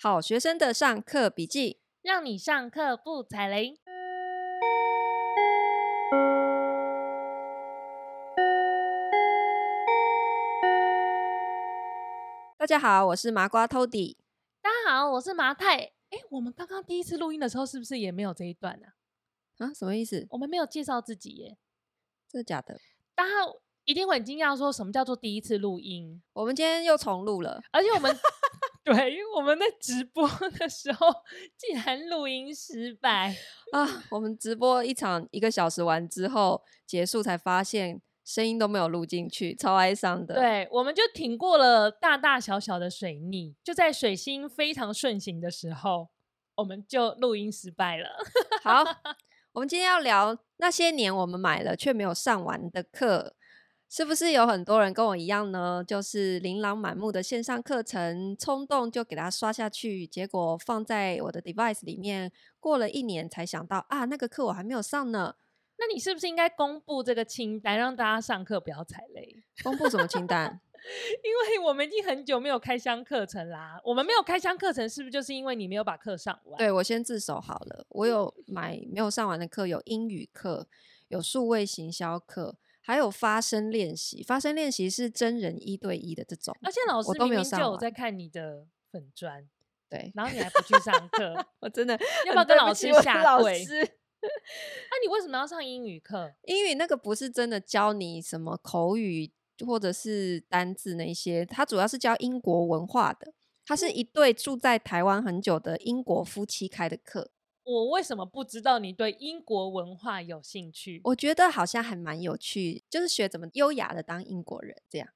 好学生的上课笔记，让你上课不踩雷。大家好，我是麻瓜 Tody。大家好，我是麻太。哎，我们刚刚第一次录音的时候，是不是也没有这一段呢？啊？啊，什么意思？我们没有介绍自己耶？真的假的？大家一定会很惊讶，说什么叫做第一次录音？我们今天又重录了，而且我们。对，因为我们在直播的时候竟然录音失败啊！我们直播一场一个小时完之后结束，才发现声音都没有录进去，超哀伤的。对，我们就挺过了大大小小的水逆，就在水星非常顺行的时候，我们就录音失败了。好，我们今天要聊那些年我们买了却没有上完的课。是不是有很多人跟我一样呢？就是琳琅满目的线上课程，冲动就给它刷下去，结果放在我的 device 里面，过了一年才想到啊，那个课我还没有上呢。那你是不是应该公布这个清单，让大家上课不要踩雷？公布什么清单？因为我们已经很久没有开箱课程啦。我们没有开箱课程，是不是就是因为你没有把课上完？对，我先自首好了，我有买没有上完的课，有英语课，有数位行销课。还有发声练习，发声练习是真人一对一的这种，而且老师明明就有在看你的粉专，对，然后你还不去上课，我真的要不要跟老师下跪？那、啊、你为什么要上英语课？英语那个不是真的教你什么口语或者是单字那些，它主要是教英国文化的，它是一对住在台湾很久的英国夫妻开的课。我为什么不知道你对英国文化有兴趣？我觉得好像还蛮有趣，就是学怎么优雅的当英国人这样。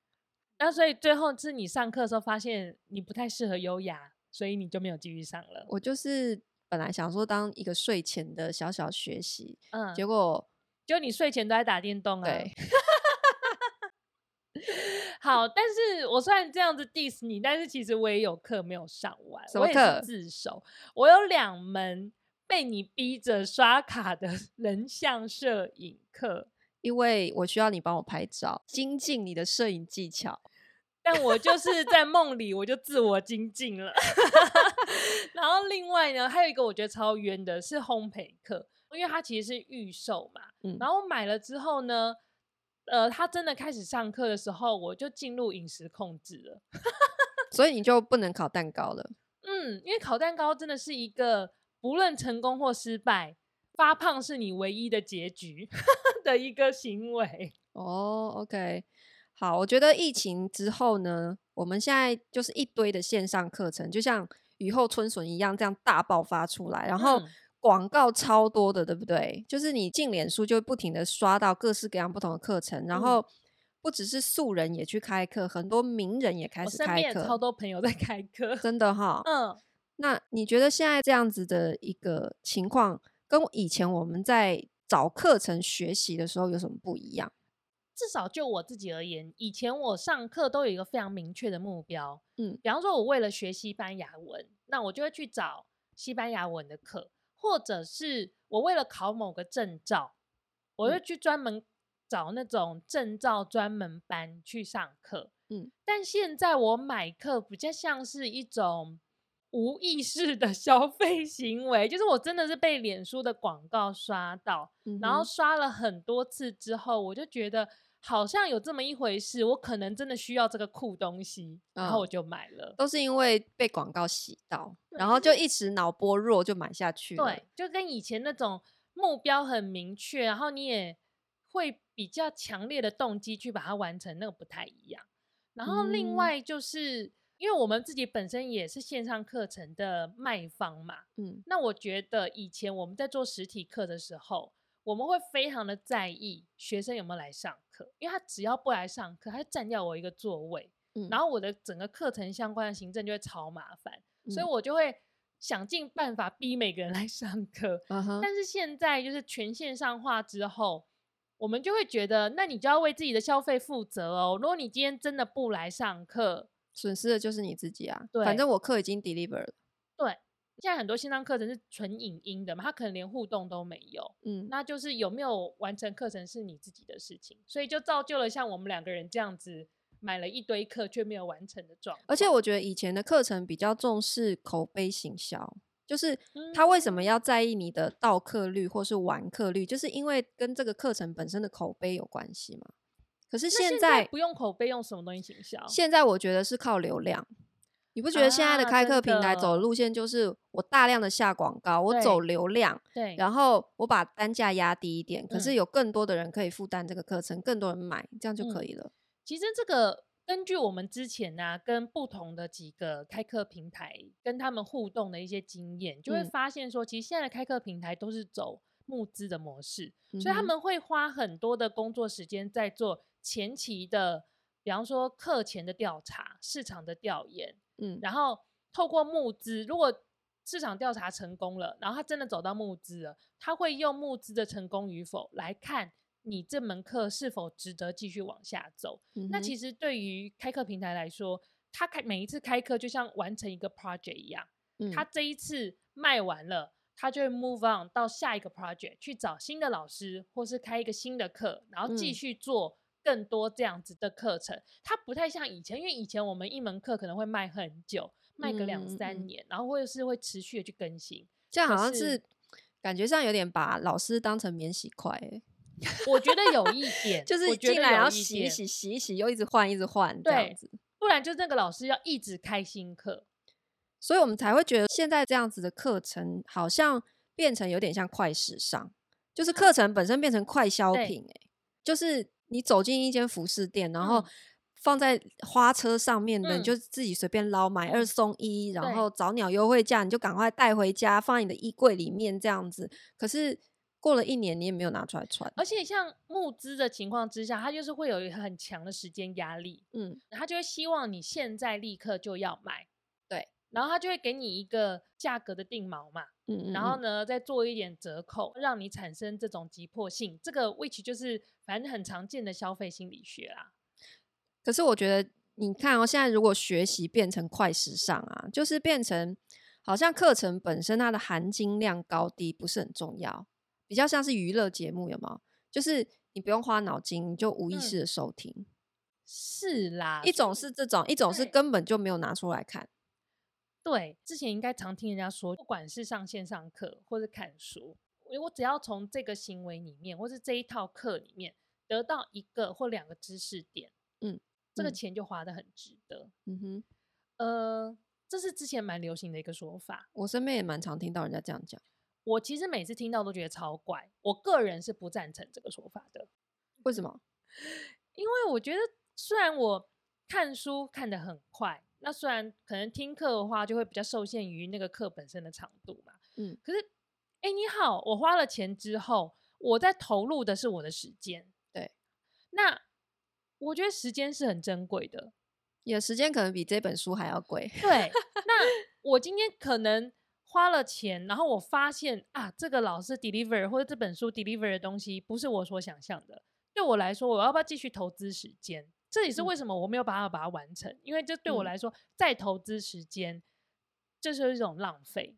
那所以最后是你上课的时候发现你不太适合优雅，所以你就没有继续上了。我就是本来想说当一个睡前的小小学习，嗯，结果就你睡前都在打电动啊。对。好，但是我虽然这样子 diss 你，但是其实我也有课没有上完。什么课？我也是自首。我有两门。被你逼着刷卡的 人像摄影课，因为我需要你帮我拍照，精进你的摄影技巧。但我就是在梦里，我就自我精进了。然后另外呢，还有一个我觉得超冤的是烘焙课，因为它其实是预售嘛。嗯。然后买了之后呢，呃，他真的开始上课的时候，我就进入饮食控制了。所以你就不能烤蛋糕了。嗯，因为烤蛋糕真的是一个。不论成功或失败，发胖是你唯一的结局 的一个行为。哦，oh，OK，好，我觉得疫情之后呢，我们现在就是一堆的线上课程，就像雨后春笋一样，这样大爆发出来，然后广告超多的，对不对？就是你进脸书就会不停的刷到各式各样不同的课程，然后不只是素人也去开课，很多名人也开始开课，我身边超多朋友在开课，真的哈，嗯。那你觉得现在这样子的一个情况，跟以前我们在找课程学习的时候有什么不一样？至少就我自己而言，以前我上课都有一个非常明确的目标，嗯，比方说我为了学西班牙文，那我就会去找西班牙文的课，或者是我为了考某个证照，我就去专门找那种证照专门班去上课，嗯，但现在我买课比较像是一种。无意识的消费行为，就是我真的是被脸书的广告刷到，嗯、然后刷了很多次之后，我就觉得好像有这么一回事，我可能真的需要这个酷东西，然后我就买了。嗯、都是因为被广告洗到，然后就一时脑波弱就买下去了。对，就跟以前那种目标很明确，然后你也会比较强烈的动机去把它完成，那个不太一样。然后另外就是。嗯因为我们自己本身也是线上课程的卖方嘛，嗯，那我觉得以前我们在做实体课的时候，我们会非常的在意学生有没有来上课，因为他只要不来上课，他就占掉我一个座位，嗯，然后我的整个课程相关的行政就会超麻烦，嗯，所以我就会想尽办法逼每个人来上课。嗯。哼，但是现在就是全线上化之后，我们就会觉得，那你就要为自己的消费负责哦。如果你今天真的不来上课，损失的就是你自己啊！对，反正我课已经 deliver 了。对，现在很多线上课程是纯影音的嘛，他可能连互动都没有。嗯，那就是有没有完成课程是你自己的事情，所以就造就了像我们两个人这样子买了一堆课却没有完成的状况。而且我觉得以前的课程比较重视口碑行销，就是他为什么要在意你的到课率或是完课率，就是因为跟这个课程本身的口碑有关系嘛。可是现在，现在不用口碑，用什么东西行销？现在我觉得是靠流量。你不觉得现在的开课平台走的路线就是我大量的下广告，我走流量，对，然后我把单价压低一点，可是有更多的人可以负担这个课程，更多人买，这样就可以了。嗯，其实这个根据我们之前呢，啊，跟不同的几个开课平台跟他们互动的一些经验，就会发现说，其实现在的开课平台都是走募资的模式，所以他们会花很多的工作时间在做前期的，比方说课前的调查、市场的调研。嗯，然后透过募资，如果市场调查成功了，然后他真的走到募资了，他会用募资的成功与否来看你这门课是否值得继续往下走。嗯、那其实对于开课平台来说，他开每一次开课就像完成一个 project 一样，嗯、他这一次卖完了，他就会 move on 到下一个 project 去找新的老师，或是开一个新的课，然后继续做。更多这样子的课程，他不太像以前，因为以前我们一门课可能会卖很久，卖个两三年，嗯、然后或者是会持续的去更新。这样好像是，是感觉上有点把老师当成免洗筷，欸，我觉得有一点，就是进来然后洗一洗，洗一洗又一直换，一直换这样子，不然就那个老师要一直开新课，所以我们才会觉得现在这样子的课程好像变成有点像快时尚，就是课程本身变成快消品，欸，就是。你走进一间服饰店，然后放在花车上面的，嗯、你就自己随便捞，买二送一，嗯、然后早鸟优惠价，你就赶快带回家，放在你的衣柜里面这样子。可是过了一年，你也没有拿出来穿。而且像募资的情况之下，他就是会有一个很强的时间压力，嗯，他就会希望你现在立刻就要买，对，然后他就会给你一个价格的定锚嘛。嗯，然后呢，再做一点折扣，让你产生这种急迫性。这个 which 就是反正很常见的消费心理学啦。可是我觉得，你看哦，现在如果学习变成快时尚啊，就是变成好像课程本身它的含金量高低不是很重要，比较像是娱乐节目，有没有？就是你不用花脑筋，你就无意识的收听。嗯，是啦，一种是这种，一种是根本就没有拿出来看。对，之前应该常听人家说，不管是上线上课或是看书，我只要从这个行为里面，或是这一套课里面得到一个或两个知识点，嗯，这个钱就花的很值得。嗯哼，呃，这是之前蛮流行的一个说法，我身边也蛮常听到人家这样讲。我其实每次听到都觉得超怪，我个人是不赞成这个说法的。为什么？因为我觉得虽然我看书看得很快。那虽然可能听课的话，就会比较受限于那个课本身的长度嘛。嗯，可是，哎、欸，你好，我花了钱之后，我在投入的是我的时间。对，那我觉得时间是很珍贵的，你的时间可能比这本书还要贵。对，那 我今天可能花了钱，然后我发现啊，这个老师 deliver 或者这本书 deliver 的东西不是我所想象的，对我来说，我要不要继续投资时间？这也是为什么我没有办法把它完成，嗯、因为这对我来说，再投资时间，这就是一种浪费。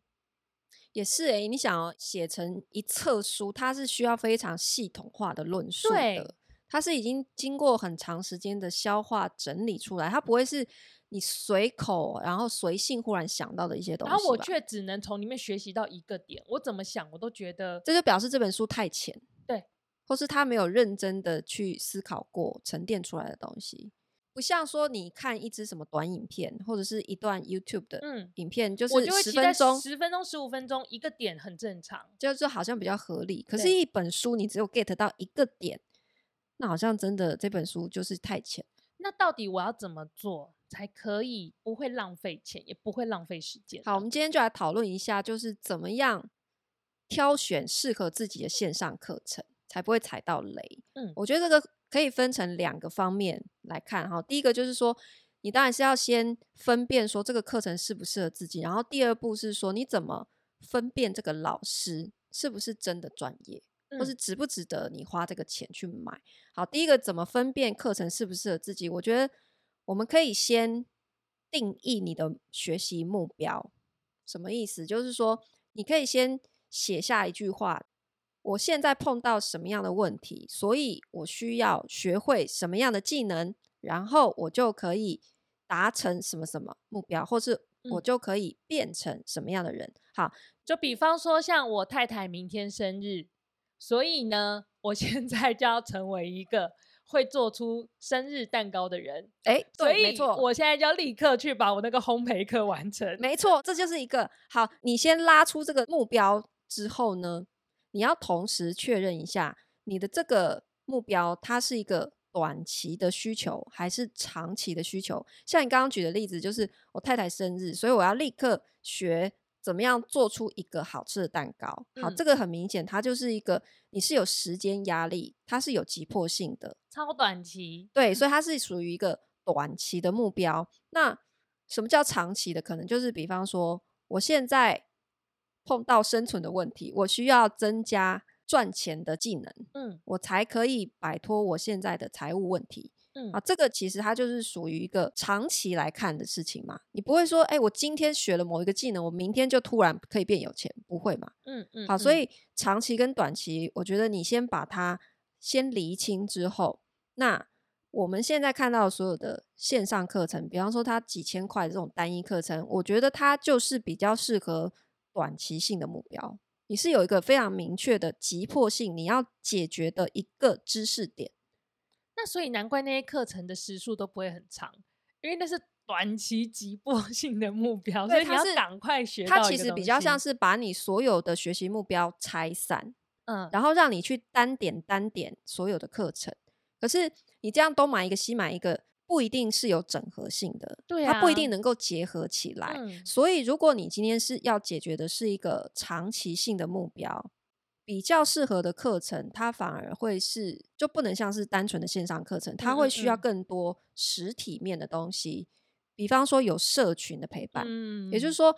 也是诶、欸，你想要写成一册书，它是需要非常系统化的论述的，对它是已经经过很长时间的消化整理出来，它不会是你随口然后随性忽然想到的一些东西。然后我却只能从里面学习到一个点，我怎么想我都觉得，这就表示这本书太浅。或是他没有认真的去思考过沉淀出来的东西，不像说你看一支什么短影片，或者是一段 YouTube 的影片，嗯、就是十分钟、十分钟、十五分钟一个点很正常，就是好像比较合理。可是，一本书你只有 get 到一个点，那好像真的这本书就是太浅。那到底我要怎么做才可以不会浪费钱，也不会浪费时间？好，我们今天就来讨论一下，就是怎么样挑选适合自己的线上课程。才不会踩到雷。嗯，我觉得这个可以分成两个方面来看哈。第一个就是说，你当然是要先分辨说这个课程适不适合自己，然后第二步是说你怎么分辨这个老师是不是真的专业，或是值不值得你花这个钱去买。好，第一个怎么分辨课程适不适合自己？我觉得我们可以先定义你的学习目标，什么意思？就是说你可以先写下一句话。我现在碰到什么样的问题，所以我需要学会什么样的技能然后我就可以达成什么什么目标，或是我就可以变成什么样的人。嗯、好，就比方说，像我太太明天生日，所以呢，我现在就要成为一个。会做出生日蛋糕的人，哎，对，所以没错，我现在就要立刻去把我那个烘焙课完成。没错，这就是一个好。你先拉出这个目标之后呢，你要同时确认一下你的这个目标，它是一个短期的需求还是长期的需求。像你刚刚举的例子，就是我太太生日，所以我要立刻学。怎么样做出一个好吃的蛋糕？好，嗯、这个很明显，它就是一个你是有时间压力，它是有急迫性的，超短期。对，所以它是属于一个短期的目标。那什么叫长期的？可能就是比方说，我现在碰到生存的问题，我需要增加赚钱的技能，嗯，我才可以摆脱我现在的财务问题。嗯啊，这个其实它就是属于一个长期来看的事情嘛。你不会说，哎，我今天学了某一个技能，我明天就突然可以变有钱，不会嘛？嗯嗯。好，所以长期跟短期，我觉得你先把它先厘清之后，那我们现在看到所有的线上课程，比方说它几千块这种单一课程，我觉得它就是比较适合短期性的目标。你是有一个非常明确的急迫性，你要解决的一个知识点。那所以难怪那些课程的时数都不会很长，因为那是短期急迫 性的目标，所以你要赶快学。它其实比较像是把你所有的学习目标拆散，嗯，然后让你去单点单点所有的课程。可是你这样东买一个西买一个，不一定是有整合性的，对啊，它不一定能够结合起来。嗯，所以如果你今天是要解决的是一个长期性的目标。比较适合的课程，它反而会是就不能像是单纯的线上课程，它会需要更多实体面的东西。嗯嗯，比方说有社群的陪伴，嗯，也就是说，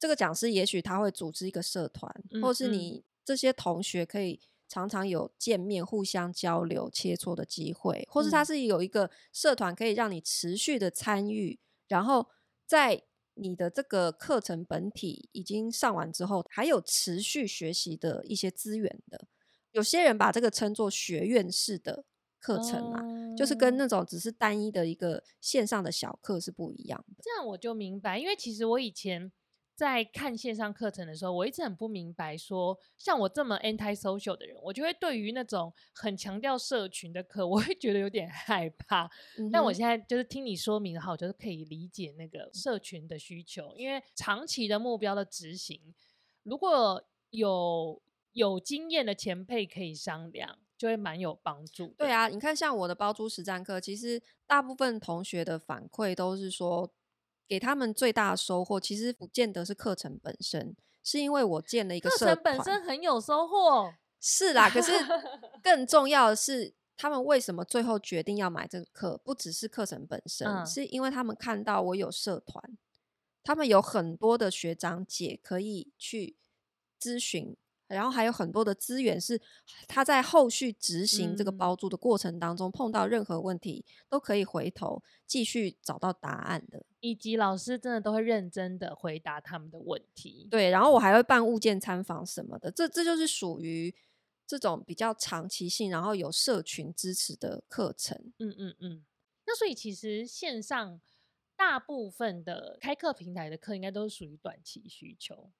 这个讲师也许他会组织一个社团，或是你这些同学可以常常有见面、互相交流、切磋的机会，或是它是有一个社团可以让你持续的参与，然后在。你的这个课程本体已经上完之后，还有持续学习的一些资源的。有些人把这个称作学院式的课程嘛，嗯、就是跟那种只是单一的一个线上的小课是不一样的。这样我就明白，因为其实我以前。在看线上课程的时候，我一直很不明白说，说像我这么 anti social 的人，我就会对于那种很强调社群的课，我会觉得有点害怕。嗯、但我现在就是听你说明的话，我就是可以理解那个社群的需求，因为长期的目标的执行，如果有有经验的前辈可以商量，就会蛮有帮助。对啊，你看像我的包租实战课，其实大部分同学的反馈都是说。给他们最大的收获，其实不见得是课程本身，是因为我建了一个社团。课程本身很有收获，是啦。可是 更重要的是，他们为什么最后决定要买这个课？不只是课程本身，嗯、是因为他们看到我有社团，他们有很多的学长姐可以去咨询。然后还有很多的资源是他在后续执行这个包租的过程当中碰到任何问题，都可以回头继续找到答案的。以及老师真的都会认真的回答他们的问题。对，然后我还会办物件参访什么的，这这就是属于这种比较长期性，然后有社群支持的课程。嗯嗯嗯。那所以其实线上大部分的开课平台的课应该都是属于短期需求。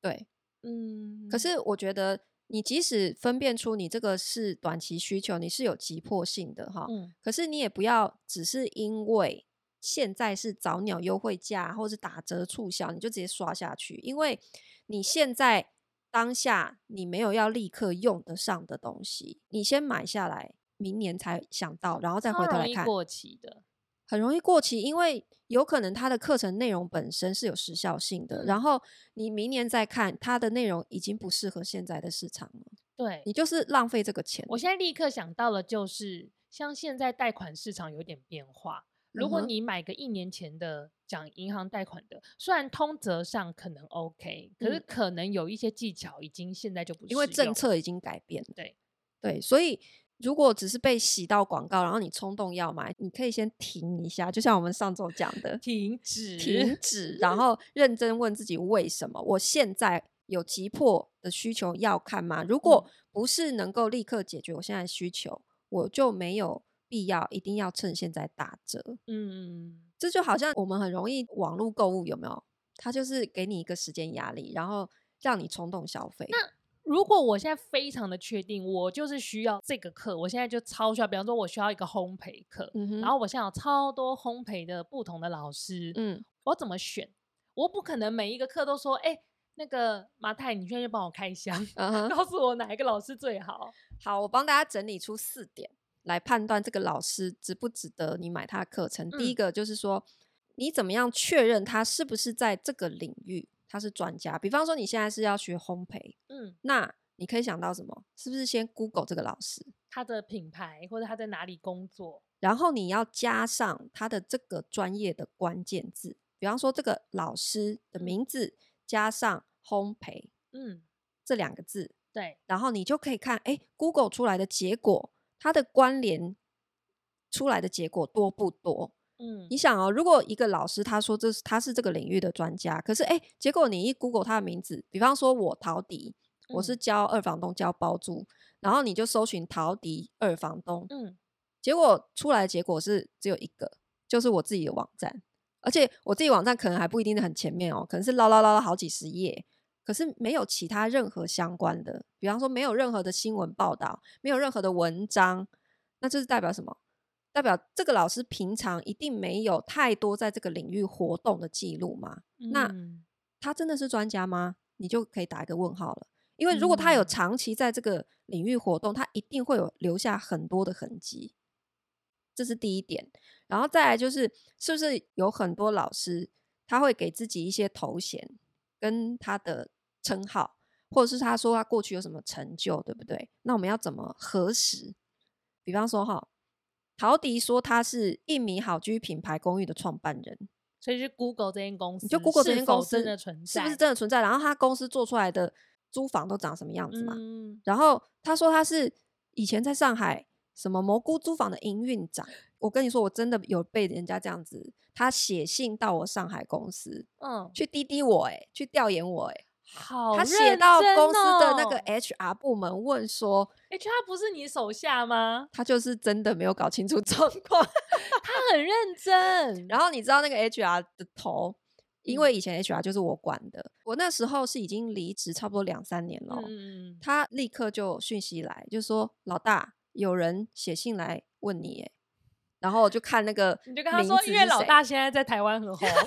对。嗯，可是我觉得你即使分辨出你这个是短期需求，你是有急迫性的哈，嗯，可是你也不要只是因为现在是早鸟优惠价或是打折促销，你就直接刷下去，因为你现在当下你没有要立刻用得上的东西，你先买下来，明年才想到，然后再回头来看，过期的。很容易过期，因为有可能它的课程内容本身是有时效性的，嗯、然后你明年再看它的内容已经不适合现在的市场了。对，你就是浪费这个钱。我现在立刻想到了，就是像现在贷款市场有点变化，如果你买个一年前的讲银行贷款的，虽然通则上可能 OK，可是可能有一些技巧已经现在就不因为政策已经改变。对对，所以。如果只是被洗到广告，然后你冲动要买，你可以先停一下，就像我们上周讲的，停止，停止，然后 认真问自己为什么？我现在有急迫的需求要看吗？如果不是能够立刻解决我现在的需求，我就没有必要一定要趁现在打折。嗯，这就好像我们很容易网络购物，有没有？它就是给你一个时间压力，然后让你冲动消费。那如果我现在非常的确定，我就是需要这个课，我现在就超需要。比方说，我需要一个烘焙课，嗯，然后我现在有超多烘焙的不同的老师，嗯，我怎么选？我不可能每一个课都说，哎，那个马太，你现在就帮我开箱，告诉我哪一个老师最好。好，我帮大家整理出四点来判断这个老师值不值得你买他的课程。嗯，第一个就是说，你怎么样确认他是不是在这个领域？他是专家，比方说你现在是要学烘焙，嗯，那你可以想到什么？是不是先 Google 这个老师，他的品牌或者他在哪里工作，然后你要加上他的这个专业的关键字，比方说这个老师的名字加上烘焙，嗯，这两个字，对，然后你就可以看，哎，Google 出来的结果，它的关联出来的结果多不多？嗯，你想哦，如果一个老师他说这是他是这个领域的专家，可是哎，结果你一 Google 他的名字，比方说我陶迪，嗯、我是教二房东教包租，然后你就搜寻陶迪二房东，嗯，结果出来的结果是只有一个，就是我自己的网站，而且我自己网站可能还不一定是很前面哦，可能是捞捞捞了好几十页，可是没有其他任何相关的，比方说没有任何的新闻报道，没有任何的文章，那这是代表什么？代表这个老师平常一定没有太多在这个领域活动的记录吗？嗯、那他真的是专家吗？你就可以打一个问号了。因为如果他有长期在这个领域活动，他一定会有留下很多的痕迹。这是第一点。然后再来就是，是不是有很多老师他会给自己一些头衔跟他的称号，或者是他说他过去有什么成就，对不对？那我们要怎么核实？比方说哈。陶迪说他是一米好居品牌公寓的创办人，所以是 Google 这间公司，你就 Google 这间公司真的存在，是不是真的存在？然后他公司做出来的租房都长什么样子嘛？嗯、然后他说他是以前在上海什么蘑菇租房的营运长。我跟你说，我真的有被人家这样子，他写信到我上海公司，嗯，去滴滴我、欸，哎，去调研我、欸，哎。好、哦，他写到公司的那个 HR 部门问说：“HR 不是你手下吗？”他就是真的没有搞清楚 状况，他很认真。然后你知道那个 HR 的头，因为以前 HR 就是我管的，嗯、我那时候是已经离职差不多两三年了。嗯，他立刻就讯息来，就说：“老大，有人写信来问你。”哎，然后我就看那个，你就跟他说：“因为老大现在在台湾很红。”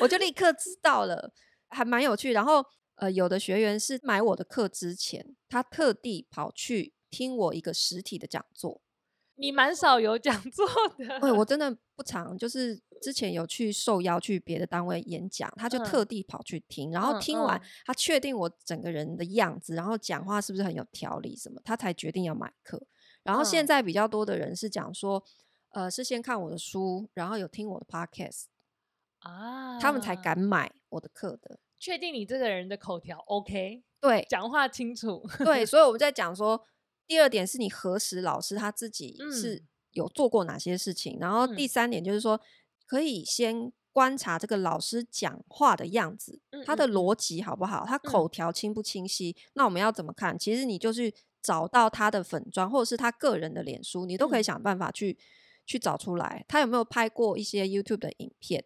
我就立刻知道了。还蛮有趣，然后呃，有的学员是买我的课之前，他特地跑去听我一个实体的讲座。你蛮少有讲座的，对，我真的不常，就是之前有去受邀去别的单位演讲，他就特地跑去听，嗯、然后听完、嗯。嗯、他确定我整个人的样子，然后讲话是不是很有条理什么，他才决定要买课。然后现在比较多的人是讲说，呃，是先看我的书，然后有听我的 podcast 啊，他们才敢买我的课的。确定你这个人的口条 OK，对，讲话清楚，对，所以我们在讲说，第二点是你核实老师他自己是有做过哪些事情，嗯、然后第三点就是说，可以先观察这个老师讲话的样子，嗯、他的逻辑好不好，他口条清不清晰？嗯、那我们要怎么看？其实你就是找到他的粉专或者是他个人的脸书，你都可以想办法去、嗯、去找出来，他有没有拍过一些 YouTube 的影片？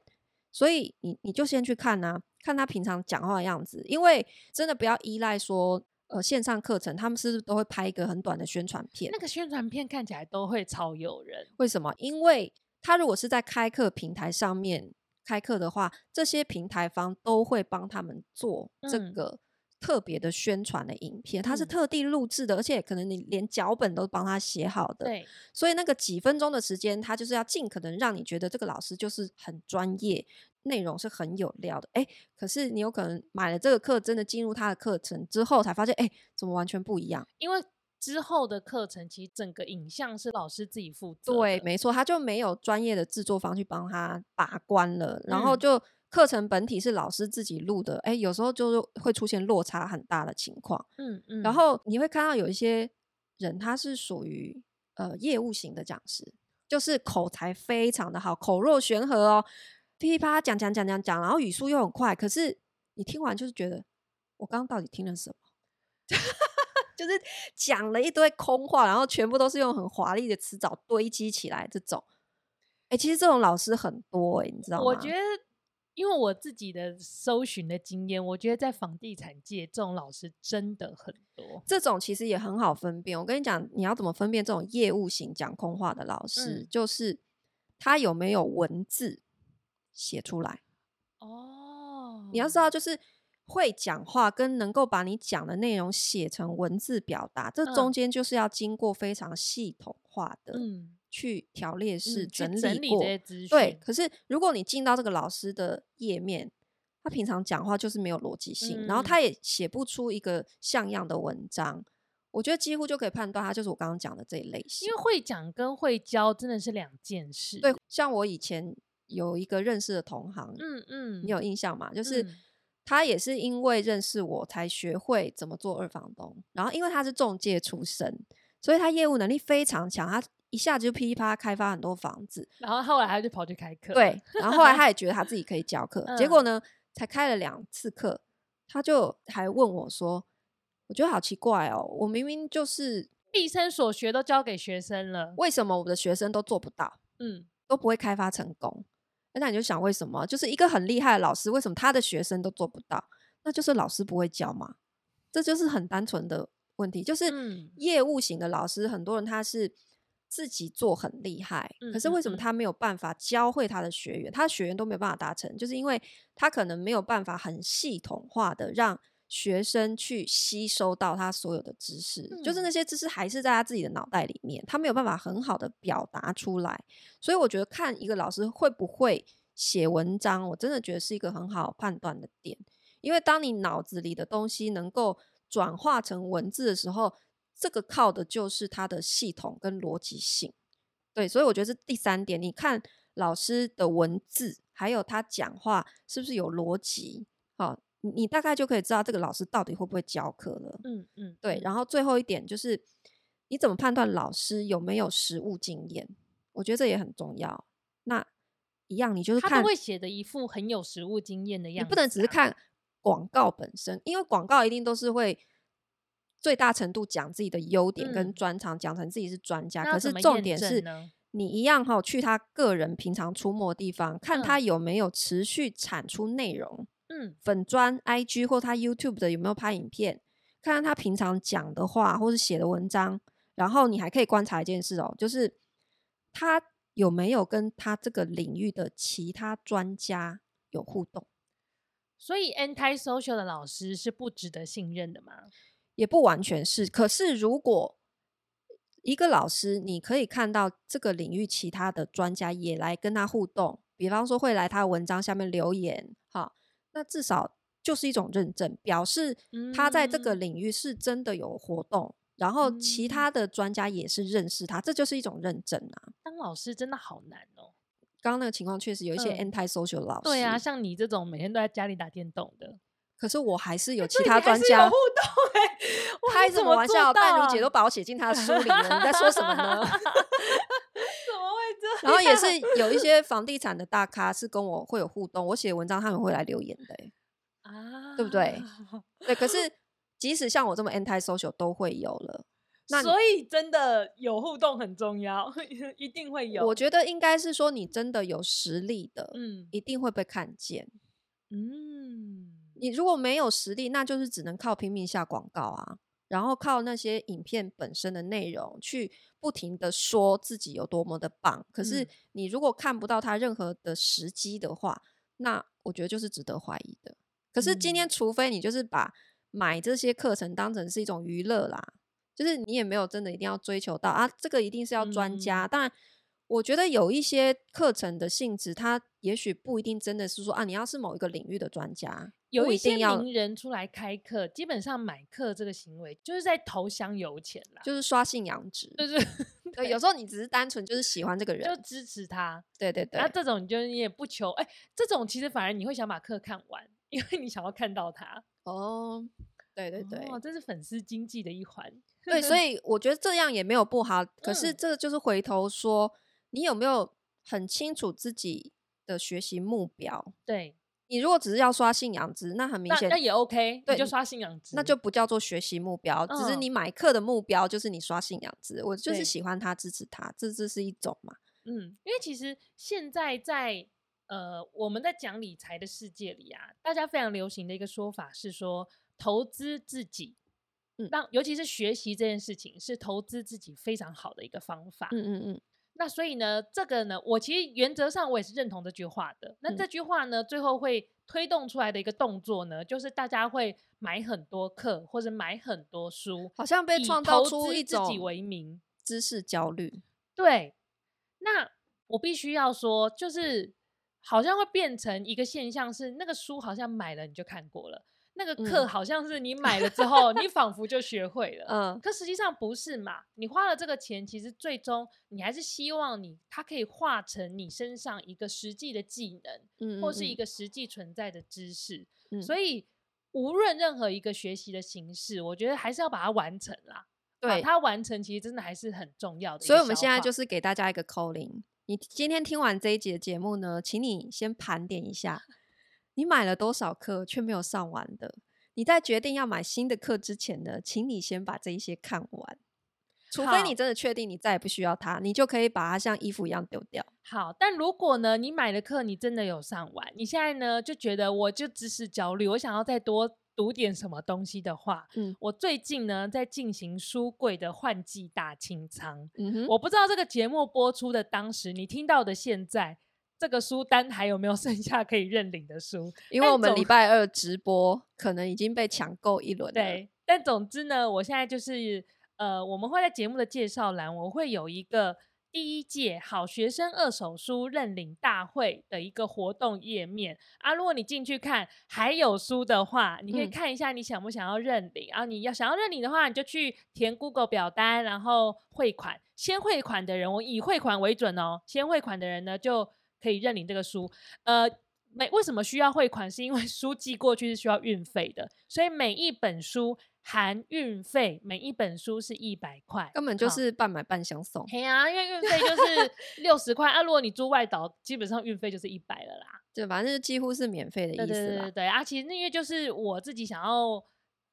所以你你就先去看啊。看他平常讲话的样子，因为真的不要依赖说，呃，线上课程他们是不是都会拍一个很短的宣传片？那个宣传片看起来都会超诱人。为什么？因为他如果是在开课平台上面开课的话，这些平台方都会帮他们做这个。嗯特别的宣传的影片，它是特地录制的，嗯、而且可能你连脚本都帮他写好的。对，所以那个几分钟的时间，他就是要尽可能让你觉得这个老师就是很专业，内容是很有料的。哎，可是你有可能买了这个课，真的进入他的课程之后，才发现，哎，怎么完全不一样？因为之后的课程其实整个影像是老师自己负责。对，没错，他就没有专业的制作方去帮他把关了，然后就。嗯课程本体是老师自己录的，哎，有时候就是会出现落差很大的情况，嗯嗯，然后你会看到有一些人他是属于呃业务型的讲师，就是口才非常的好，口若悬河哦，噼里啪啦讲讲讲讲讲，然后语速又很快，可是你听完就是觉得我刚刚到底听了什么？就是讲了一堆空话，然后全部都是用很华丽的词藻堆积起来这种。哎、欸，其实这种老师很多哎、欸，你知道吗？我觉得，因为我自己的搜寻的经验，我觉得在房地产界，这种老师真的很多。这种其实也很好分辨。我跟你讲，你要怎么分辨这种业务型讲空话的老师？嗯、就是他有没有文字写出来。哦，你要知道，就是会讲话跟能够把你讲的内容写成文字表达，这中间就是要经过非常系统化的。嗯去条列式整理过，嗯、理这些资讯。对，可是如果你进到这个老师的页面，他平常讲话就是没有逻辑性，嗯、然后他也写不出一个像样的文章，我觉得几乎就可以判断他就是我刚刚讲的这一类型。因为会讲跟会教真的是两件事。对，像我以前有一个认识的同行，嗯嗯，你有印象吗？就是他也是因为认识我才学会怎么做二房东，然后因为他是中介出身，所以他业务能力非常强，他。一下子就噼里啪啦开发很多房子，然后后来他就跑去开课。对，然后后来 他也觉得他自己可以教课，结果呢，才开了两次课，他就还问我说：“我觉得好奇怪哦，我明明就是毕生所学都教给学生了，为什么我的学生都做不到？嗯，都不会开发成功？那你就想为什么？就是一个很厉害的老师，为什么他的学生都做不到？那就是老师不会教嘛？这就是很单纯的问题。就是业务型的老师，很多人他是。”自己做很厉害，可是为什么他没有办法教会他的学员？他的学员都没有办法达成，就是因为他可能没有办法很系统化的让学生去吸收到他所有的知识，嗯、就是那些知识还是在他自己的脑袋里面，他没有办法很好的表达出来。所以我觉得看一个老师会不会写文章，我真的觉得是一个很好判断的点，因为当你脑子里的东西能够转化成文字的时候。这个靠的就是它的系统跟逻辑性，对，所以我觉得是第三点。你看老师的文字，还有他讲话是不是有逻辑？好，你你大概就可以知道这个老师到底会不会教课了。嗯嗯，对。然后最后一点就是，你怎么判断老师有没有实务经验？我觉得这也很重要。那一样，你就是看他都会写的一副很有实务经验的样子啊。你不能只是看广告本身，因为广告一定都是会。最大程度讲自己的优点跟专长，讲、嗯、成自己是专家。可是重点是你一样哈，去他个人平常出没的地方，看他有没有持续产出内容。嗯，粉专、IG 或他 YouTube 的有没有拍影片？看看他平常讲的话或是写的文章。然后你还可以观察一件事哦，就是他有没有跟他这个领域的其他专家有互动。所以，anti-social 的老师是不值得信任的吗？也不完全是，可是如果一个老师，你可以看到这个领域其他的专家也来跟他互动，比方说会来他的文章下面留言，哈，那至少就是一种认证，表示他在这个领域是真的有活动，嗯、然后其他的专家也是认识他，这就是一种认证啊。当老师真的好难哦。刚刚那个情况确实有一些 anti-social 老师，对啊，像你这种每天都在家里打电动的。可是我还是有其他专家、欸、互动哎、欸，开什么玩笑？淡如姐都把我写进她的书里了，你在说什么呢？怎么会这样？然后也是有一些房地产的大咖是跟我会有互动，我写文章他们会来留言的、欸，啊，对不对？对，可 是即使像我这么 anti social 都会有了，那所以真的有互动很重要，一定会有。我觉得应该是说你真的有实力的，嗯，一定会被看见，嗯。你如果没有实力，那就是只能靠拼命下广告啊，然后靠那些影片本身的内容去不停的说自己有多么的棒。可是你如果看不到他任何的时机的话，那我觉得就是值得怀疑的。可是今天，除非你就是把买这些课程当成是一种娱乐啦，就是你也没有真的一定要追求到啊，这个一定是要专家。当然。我觉得有一些课程的性质，它也许不一定真的是说啊，你要是某一个领域的专家，有一些名人出来开课，基本上买课这个行为就是在投香油钱啦，就是刷信仰值，就是对，有时候你只是单纯就是喜欢这个人，就支持他，对对对。那这种你就你也不求，哎、欸，这种其实反而你会想把课看完，因为你想要看到他。哦，对对对，哦，这是粉丝经济的一环。对，所 以我觉得这样也没有不好，可是这个就是回头说。你有没有很清楚自己的学习目标？对，你如果只是要刷信仰值，那很明显，那也 OK，对，你就刷信仰值，那就不叫做学习目标，嗯、只是你买课的目标就是你刷信仰值。我就是喜欢他，支持他，这这是一种嘛。嗯，因为其实现在在呃我们在讲理财的世界里啊，大家非常流行的一个说法是说，投资自己，嗯，让尤其是学习这件事情是投资自己非常好的一个方法。嗯嗯嗯。那所以呢，这个呢，我其实原则上我也是认同这句话的。那这句话呢，最后会推动出来的一个动作呢，就是大家会买很多课或者买很多书，好像被创造出一种以自己为名知识焦虑。对，那我必须要说，就是好像会变成一个现象，是那个书好像买了你就看过了。那个课好像是你买了之后，嗯、你仿佛就学会了。嗯，可实际上不是嘛？你花了这个钱，其实最终你还是希望你它可以化成你身上一个实际的技能，嗯，或是一个实际存在的知识。嗯，所以无论任何一个学习的形式，我觉得还是要把它完成啦。对，把它完成，其实真的还是很重要的。所以我们现在就是给大家一个 calling。你今天听完这一集的节目呢，请你先盘点一下。你买了多少课却没有上完的？你在决定要买新的课之前呢，请你先把这一些看完。除非你真的确定你再也不需要它，你就可以把它像衣服一样丢掉。好，但如果呢，你买的课你真的有上完，你现在呢就觉得我就知识焦虑，我想要再多读点什么东西的话，嗯，我最近呢在进行书柜的换季大清仓。嗯哼，我不知道这个节目播出的当时，你听到的现在。这个书单还有没有 剩下可以认领的书？因为我们礼拜二直播，可能已经被抢购一轮了。对，但总之呢，我现在就是呃，我们会在节目的介绍栏，我会有一个第一届好学生二手书认领大会的一个活动页面啊。如果你进去看还有书的话，你可以看一下你想不想要认领。啊、你要想要认领的话，你就去填 Google 表单，然后汇款。先汇款的人，我以汇款为准哦。先汇款的人呢，就可以认领这个书，呃，每为什么需要汇款？是因为 书寄过去是需要运费的，所以每一本书含运费，每一本书是一百块，根本就是半买半相送。对啊，因为运费就是 六十块啊，如果你租外岛，基本上运费就是一百了啦。对，反正几乎是免费的意思啦。对对对对啊，其实因为就是我自己想要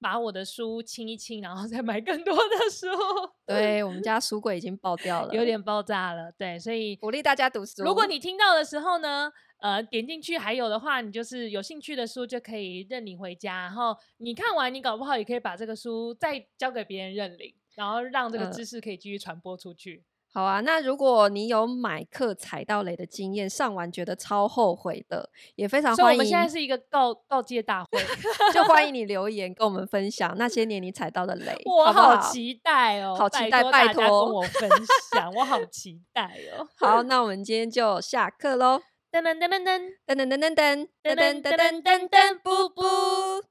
把我的书清一清，然后再买更多的书。对，我们家书柜已经爆掉了，有点爆炸了。对，所以鼓励大家读书。如果你听到的时候呢，呃，点进去还有的话，你就是有兴趣的书就可以认领回家。然后你看完，你搞不好也可以把这个书再交给别人认领，然后让这个知识可以继续传播出去。呃好啊，那如果你有买课踩到雷的经验，上完觉得超后悔的，也非常欢迎。所以我们现在是一个告告诫大会，就欢迎你留言跟我们分享那些年你踩到的雷。我好期待哦，好期待，拜托跟我分享，我好期待哦。好，那我们今天就下课喽。噔噔噔噔噔噔噔噔噔噔噔噔噔噔噔，不不。